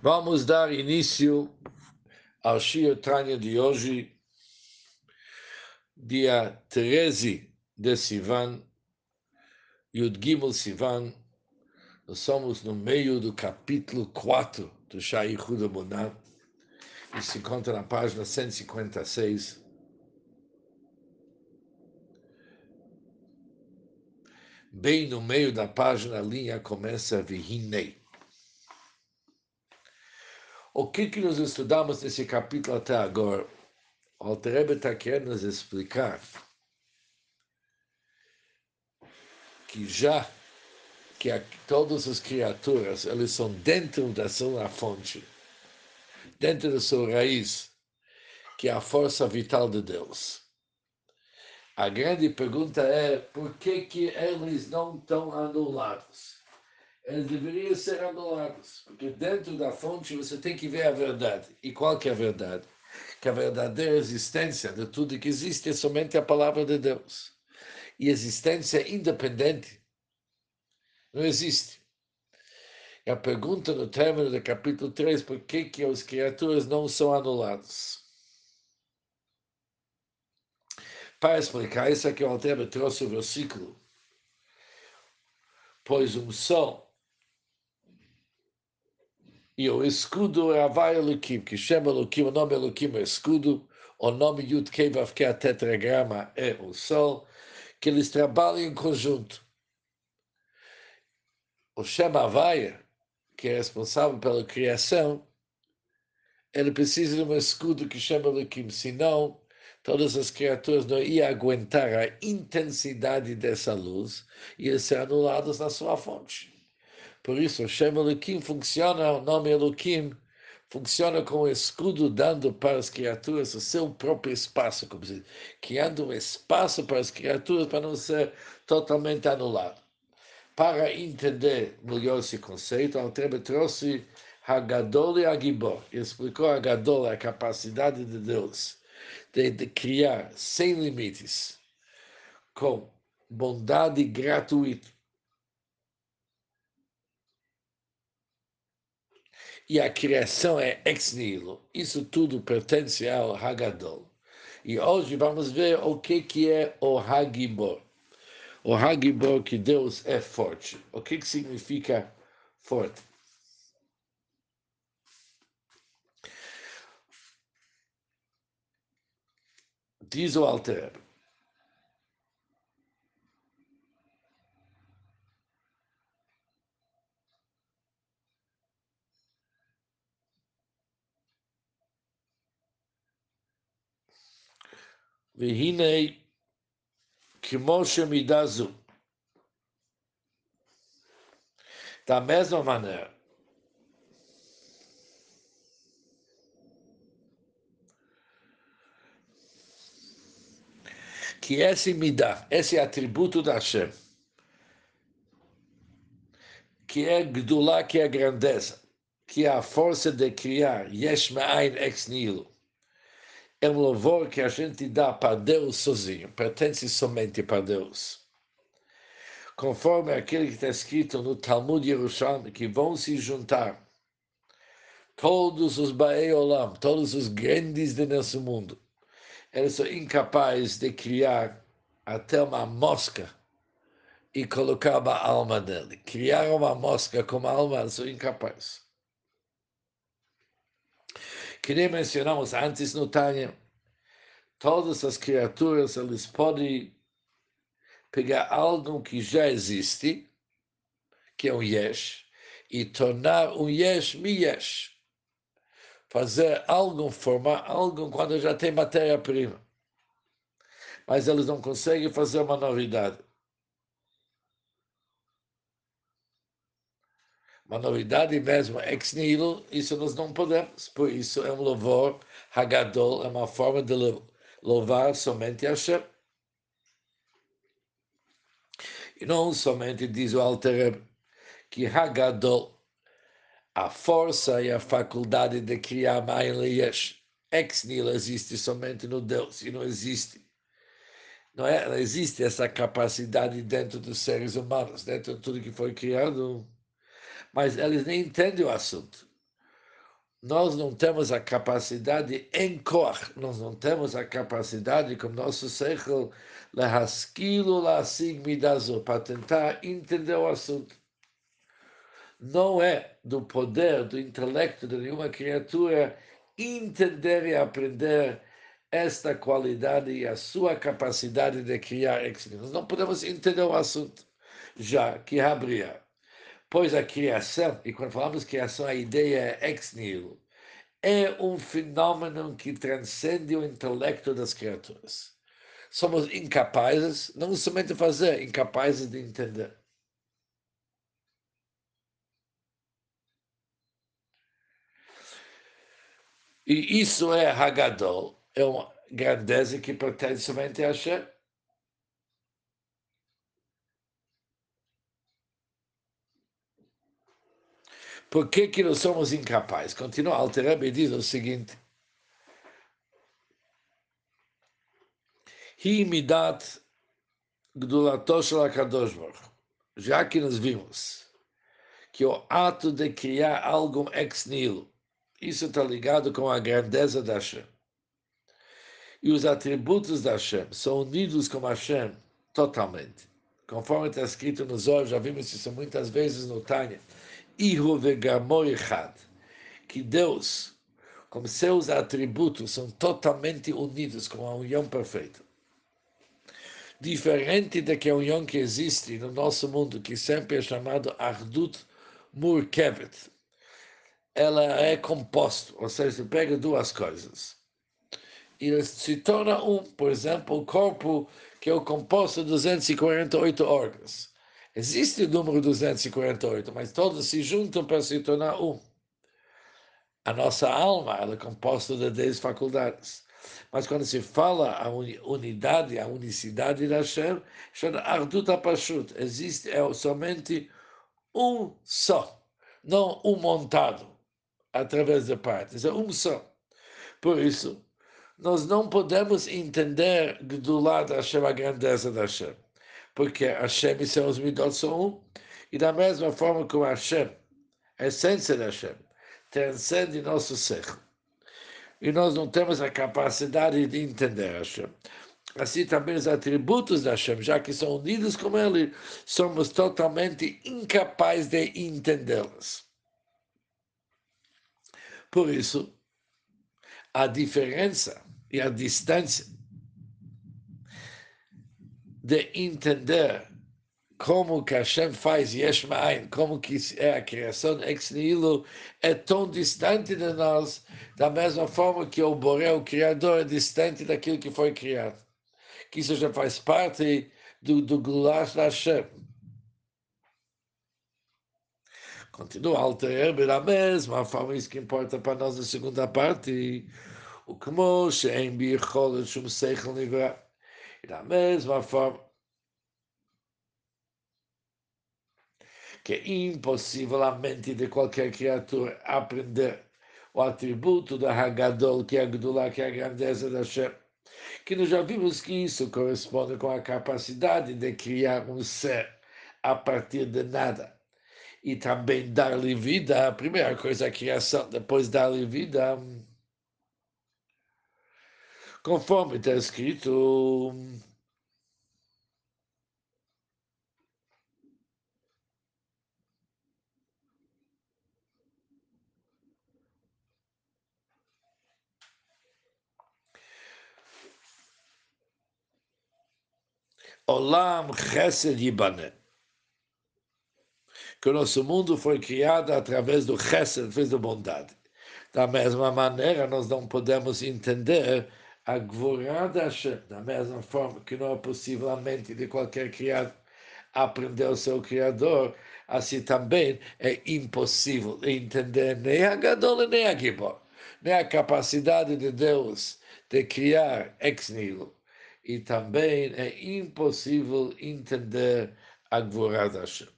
Vamos dar início ao Shir Tanya de hoje, dia 13 de Sivan, Yud Gimel Sivan. Nós somos no meio do capítulo 4 do Shai Huda Monat, e se encontra na página 156. Bem no meio da página, a linha começa Vihinei. O que, que nós estudamos nesse capítulo até agora? O Alterebe está querendo nos explicar que já que a, todas as criaturas elas são dentro da sua fonte, dentro da sua raiz, que é a força vital de Deus. A grande pergunta é por que, que eles não estão anulados? Eles deveriam ser anulados, porque dentro da fonte você tem que ver a verdade. E qual que é a verdade? Que a verdadeira existência de tudo que existe é somente a palavra de Deus. E existência independente não existe. E a pergunta no término do capítulo 3, por que, que as criaturas não são anuladas? Para explicar isso aqui, o Alter trouxe o versículo. Pois um sol e o escudo é Havai Elohim, que chama Elohim, o nome Elohim é escudo, o nome Yud Kevav, que é a tetragrama, é o sol, que eles trabalham em conjunto. O Shem Havai, que é responsável pela criação, ele precisa de um escudo que chama Elohim, senão todas as criaturas não iam aguentar a intensidade dessa luz e iam ser anuladas na sua fonte. Por isso, Shem Elohim funciona, o nome Elohim funciona como escudo dando para as criaturas o seu próprio espaço, como se, criando um espaço para as criaturas para não ser totalmente anulado. Para entender melhor esse conceito, Altrebe trouxe Hagadol e Agibor. Explicou Hagadol, a capacidade de Deus de, de criar sem limites, com bondade gratuita e a criação é ex nihilo. Isso tudo pertence ao Hagadol. E hoje vamos ver o que, que é o Hagibor. O Hagibor que Deus é forte. O que, que significa forte? Diz o Alter. והנה כמו שמידה זו. Da mesma maneira, que esse midá, esse atributo da Hashem, que é Gdulá, que é a grandeza, que é a força de criar, Yesh Ma'ain ex nihilo, é um louvor que a gente dá para Deus sozinho, pertence somente para Deus. Conforme aquele que está escrito no Talmud Yerushalmi, que vão se juntar todos os Baei Olam, todos os grandes de nosso mundo, eles são incapazes de criar até uma mosca e colocar a alma dele. Criar uma mosca com alma, eles são incapazes. Que nem mencionamos antes no Tânia, todas as criaturas eles podem pegar algo que já existe, que é um yesh, e tornar um yesh mi yesh. Fazer algo, formar algo quando já tem matéria-prima. Mas eles não conseguem fazer uma novidade. Uma novidade mesmo, ex nihilo, isso nós não podemos. Por isso é um louvor, Hagadol, é uma forma de louvar somente Hashem. E não somente diz o Alter que Hagadol, a força e a faculdade de criar Mayan Leyesh, ex nihilo existe somente no Deus, e não existe. Não, é, não existe essa capacidade dentro dos seres humanos, dentro de tudo que foi criado mas eles nem entendem o assunto. Nós não temos a capacidade em cor, nós não temos a capacidade com nosso seichel lehaskilo la sigmidazo, para tentar entender o assunto. Não é do poder, do intelecto de nenhuma criatura entender e aprender esta qualidade e a sua capacidade de criar Nós não podemos entender o assunto, já que abria. Pois a criação, e quando falamos criação, a ideia é ex nihilo, é um fenômeno que transcende o intelecto das criaturas. Somos incapazes, não somente fazer, incapazes de entender. E isso é Hagadol, é uma grandeza que pertence somente a Hashem. Por que, que nós somos incapazes? Continua, Alterebe diz o seguinte. Hi midat Já que nós vimos que o ato de criar algo ex nihilo, isso está ligado com a grandeza da Hashem. E os atributos da Hashem são unidos com Hashem totalmente. Conforme está escrito nos olhos, já vimos isso muitas vezes no Tânia. Que Deus, com seus atributos, são totalmente unidos com a união perfeita. Diferente da união que existe no nosso mundo, que sempre é chamado Ardut Murkevet, ela é composto, ou seja, pega duas coisas e se torna um. Por exemplo, o corpo que é o composto de 248 órgãos. Existe o número 248, mas todos se juntam para se tornar um. A nossa alma ela é composta de 10 faculdades. Mas quando se fala a unidade, a unicidade da Hashem, chama Ardut Pashut. Existe é somente um só, não um montado através de partes, é um só. Por isso, nós não podemos entender do lado da Hashem a grandeza da Hashem, porque Hashem e seus midot são um, e da mesma forma que o Hashem, a essência da Hashem, transcende nosso ser. E nós não temos a capacidade de entender Hashem. Assim também os atributos da Hashem, já que são unidos com Ele, somos totalmente incapazes de entendê-los. Por isso, a diferença e a distância de entender como que Hashem faz Yesh como que é a criação ex nihilo, é tão distante de nós, da mesma forma que o Boré, o Criador, é distante daquilo que foi criado. Que isso já faz parte do, do Gulash da Hashem. Continua alterar da mesma forma, isso que importa para nós na segunda parte. O como she'em bicholet shum seichel nivra. Da mesma forma, que é impossível a mente de qualquer criatura aprender o atributo da Hagadol, que é a que é a grandeza da Shem. Que nós já vimos que isso corresponde com a capacidade de criar um ser a partir de nada e também dar-lhe vida, a primeira coisa é a criação, depois dar-lhe vida, conforme está escrito. Olam Chesed Yibaneh que o nosso mundo foi criado através do chesed, através da bondade. Da mesma maneira, nós não podemos entender a Gvorá da Hashem, da mesma forma que não é possível a mente de qualquer criado aprender o seu Criador, assim também é impossível entender nem a Gadol nem a Gibor, nem a capacidade de Deus de criar ex nihilo. E também é impossível entender a Gvorá Hashem.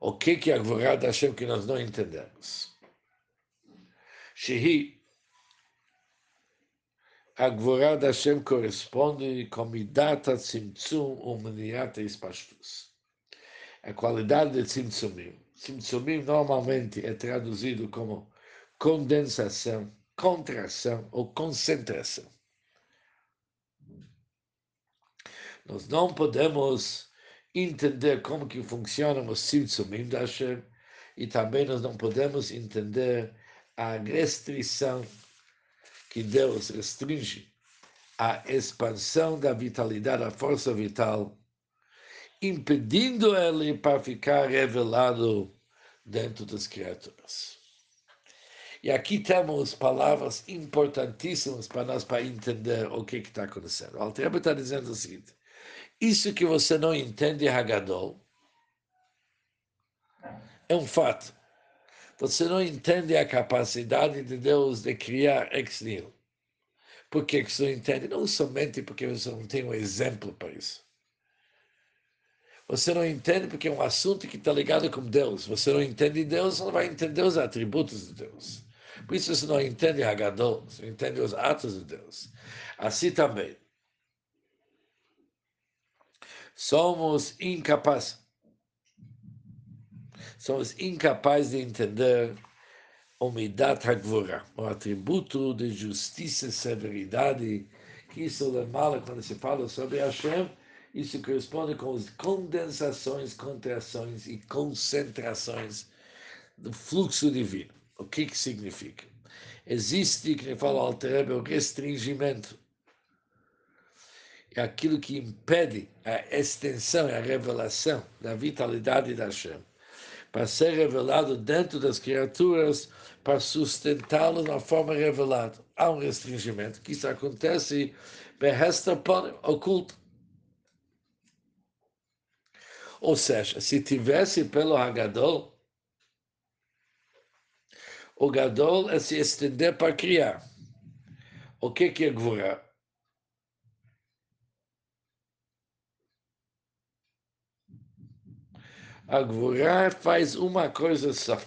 O que, que a Gvorá da Hashem que nós não entendemos? Shehi a Gvorá da Hashem corresponde com Midata Tzimtzum ou Meniata Ispashtus. A qualidade de Tzimtzumim. Tzimtzumim normalmente é traduzido como condensação, contração ou concentração. Nós não podemos entender como que funcionam os Tzimtzumim da Hashem e também nós não podemos entender a restrição que Deus restringe a expansão da vitalidade, a força vital, impedindo ele para ficar revelado dentro das criaturas. E aqui temos palavras importantíssimas para nós para entender o que está acontecendo. O Altreba está dizendo o seguinte: isso que você não entende, Hagadol, é um fato. Você não entende a capacidade de Deus de criar ex nihilo. Por que você não entende? Não somente porque você não tem um exemplo para isso. Você não entende porque é um assunto que está ligado com Deus. Você não entende Deus, não vai entender os atributos de Deus. Por isso você não entende Hagadol, você não entende os atos de Deus. Assim também. Somos incapazes somos incapazes de entender o Midat HaGvura, o atributo de justiça e severidade, que isso mal quando se fala sobre Hashem, isso corresponde com as condensações, contrações e concentrações do fluxo divino. O que que significa? Existe, que fala Alter o restringimento. É aquilo que impede a extensão e a revelação da vitalidade da Hashem para ser revelado dentro das criaturas, para sustentá-lo na forma revelada. Há um restringimento, que isso acontece oculto. Ou seja, se tivesse pelo Hagadol, o Gadol é se estender para criar. O que, que é Gvurah? A Gvorá faz uma coisa só.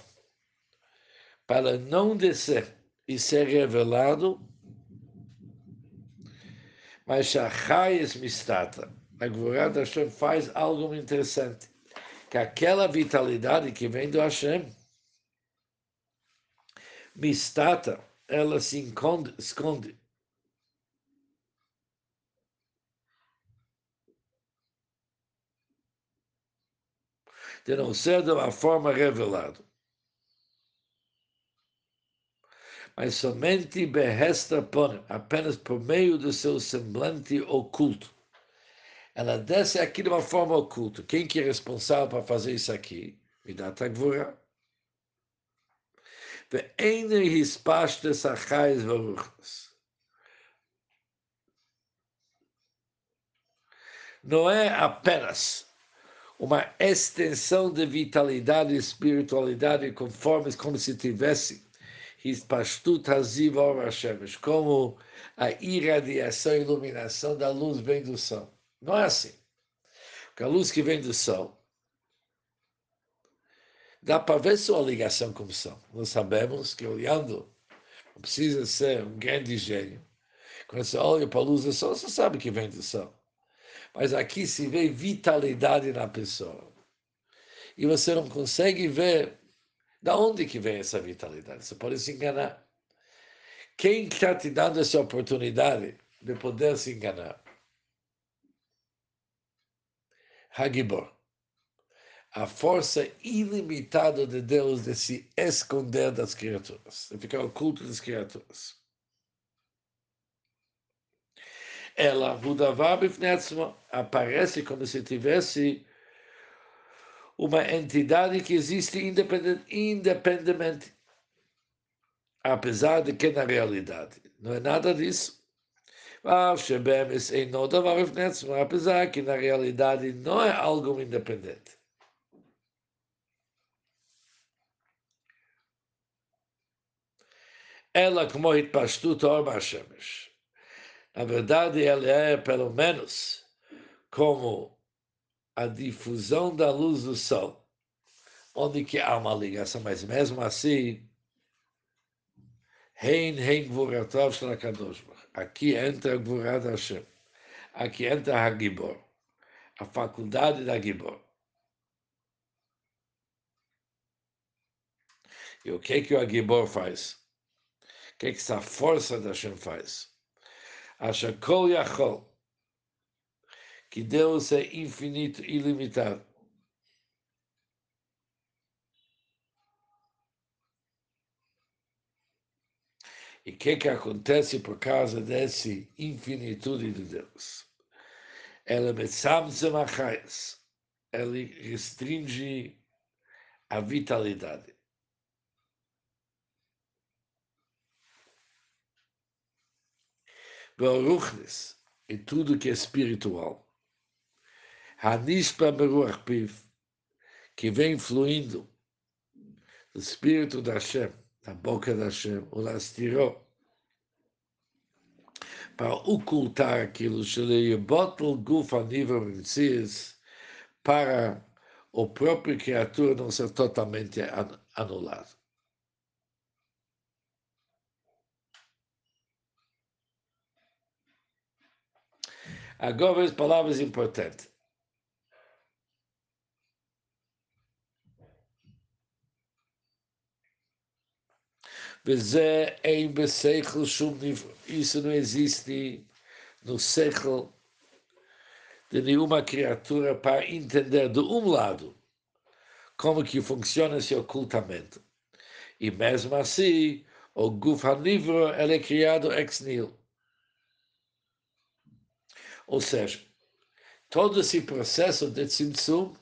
Para não descer e ser revelado, mas Shachayes Mistata. A Gvorá da Hashem faz algo interessante. Que aquela vitalidade que vem do Hashem, Mistata, ela se esconde, esconde de não ser de uma forma revelada. Mas somente Behesta Pone, apenas por meio do seu semblante oculto. Ela desce aqui de uma forma oculta. Quem que é responsável para fazer isso aqui? Midat Agvura. ואין הספשטס החייס ורוחס. Não é apenas uma extensão de vitalidade e espiritualidade conforme como se tivesse como a irradiação e iluminação da luz vem do sol. Não é assim. Porque a luz que vem do sol dá para ver sua ligação com o sol. Nós sabemos que olhando, não precisa ser um grande gênio. Quando você olha para a luz do sol, você sabe que vem do sol. Mas aqui se vê vitalidade na pessoa. E você não consegue ver da onde que vem essa vitalidade. Você pode se enganar. Quem está te dando essa oportunidade de poder se enganar? Hagibor. A força ilimitada de Deus de se esconder das criaturas, de ficar oculto das criaturas ela, aparece como se tivesse uma entidade que existe independente, independentemente, apesar de que na realidade não é nada disso. Apesar que na realidade não é algo independente. Ela como Hitpashtut Orma Shemesh. Na verdade, ele é, pelo menos, como a difusão da luz do sol, onde que há uma ligação, mas mesmo assim, Hein, hein, Gvuratov Shlakadosh Aqui entra a Gvurá da Hashem. Aqui entra a Gibor. A faculdade da Gibor. E o que, que o Agibor faz? O que, que essa força da Hashem faz? Acha Kol Yachol, que Deus é infinito ilimitado. E o que, que acontece por causa dessa infinitude de Deus? Ela ele restringe a vitalidade. Baruchnes, e tudo que é espiritual. Hanispa Beruach Piv, que vem fluindo do Espírito da Hashem, da boca da Hashem, o lastirou, para ocultar aquilo, bottle gufa para o próprio criatura não ser totalmente anulado. Agora as palavras importantes. Isso não existe no século de nenhuma criatura para entender de um lado como que funciona esse ocultamento. E mesmo assim, o Gufan é criado ex nihilo. Ou seja, todo esse processo de Tzimtzum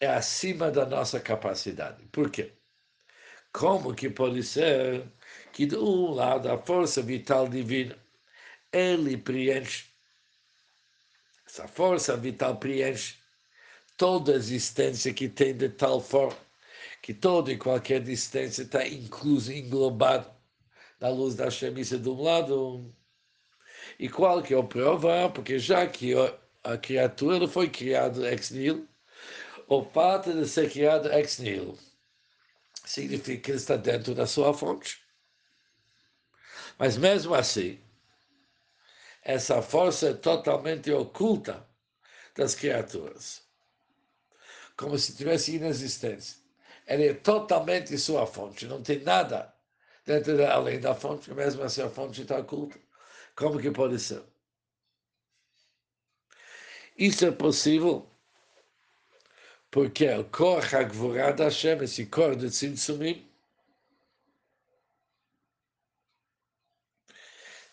é acima da nossa capacidade. Por quê? Como que pode ser que, de um lado, a força vital divina, ele preenche, essa força vital preenche toda a existência que tem de tal forma que toda e qualquer existência está incluso, englobado na luz da chamiça de um lado, e qual que é o prova? Porque já que a criatura foi criada ex nihilo, o fato de ser criado ex nihilo significa que ele está dentro da sua fonte. Mas mesmo assim, essa força é totalmente oculta das criaturas, como se tivesse inexistência. Ela é totalmente sua fonte, não tem nada dentro de, além da fonte, mesmo assim a fonte está oculta. Como que pode ser? Isso é possível porque o cor Hagvorá da Hashem, esse cor de Tzimtzumim,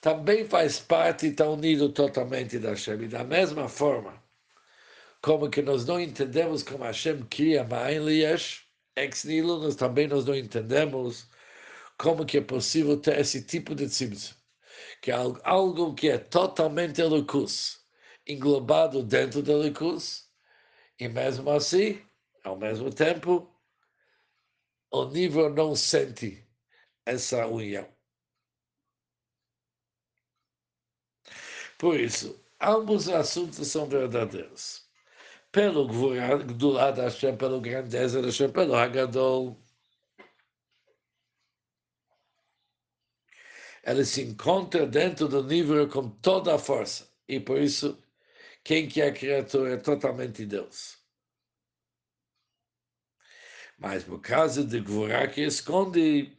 também faz parte e está unido totalmente da Hashem. E da mesma forma, como que nós não entendemos como Hashem cria Ma'in Liyesh, ex nihilo, nós também nós não entendemos como que é possível ter esse tipo de tzimtzum que é algo que é totalmente elicus, englobado dentro do elicus, e mesmo assim, ao mesmo tempo, o nível não sente essa união. Por isso, ambos os assuntos são verdadeiros. Pelo Gdulá da Hashem, pelo grandeza da Hashem, pelo Hagadol, ela se encontra dentro do nível com toda a força. E por isso, quem que é criatura é totalmente Deus. Mas por causa de Gvorá que esconde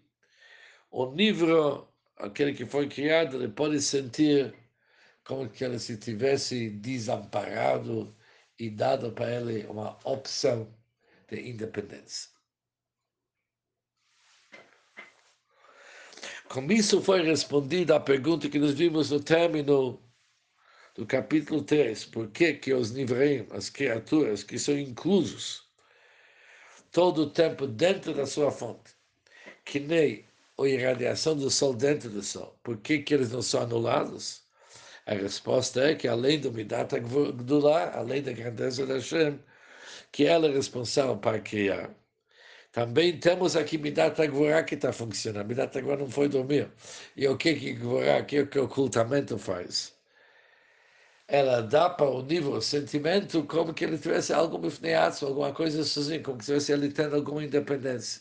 o nível, aquele que foi criado, ele pode sentir como que ele se tivesse desamparado e dado para ele uma opção de independência. Com isso foi respondida a pergunta que nós vimos no término do capítulo 3. Por que, que os Nivreim, as criaturas que são inclusos todo o tempo dentro da sua fonte, que nem a irradiação do Sol dentro do Sol, por que, que eles não são anulados? A resposta é que além do Midat Gdulá, além da grandeza da Hashem, que ela é responsável para criar, também temos aqui Midat Agvorá que está funcionando. Midat Agvorá não foi dormir. E o que que Agvorá, o que, que o ocultamento faz? Ela dá para o nível o sentimento como que ele tivesse algo mifneatsu, alguma coisa sozinho, como tivesse ele tendo alguma independência.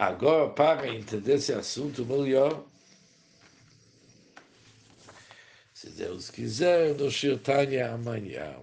Agora, para entender esse assunto melhor, se Deus quiser, no Shirtanya amanhã.